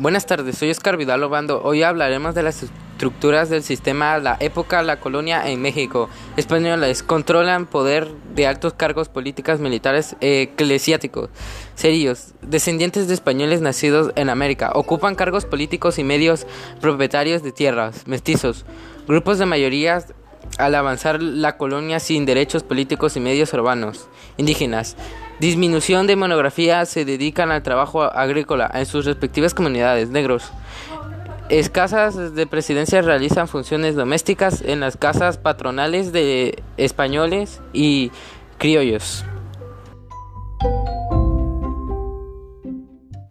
Buenas tardes, soy Oscar Vidal Obando. Hoy hablaremos de las estructuras del sistema, la época, la colonia en México. Españoles controlan poder de altos cargos políticos, militares, eclesiásticos, serios, descendientes de españoles nacidos en América. Ocupan cargos políticos y medios propietarios de tierras, mestizos, grupos de mayorías al avanzar la colonia sin derechos políticos y medios urbanos, indígenas. Disminución de monografía se dedican al trabajo agrícola en sus respectivas comunidades, negros. Escasas de presidencia realizan funciones domésticas en las casas patronales de españoles y criollos.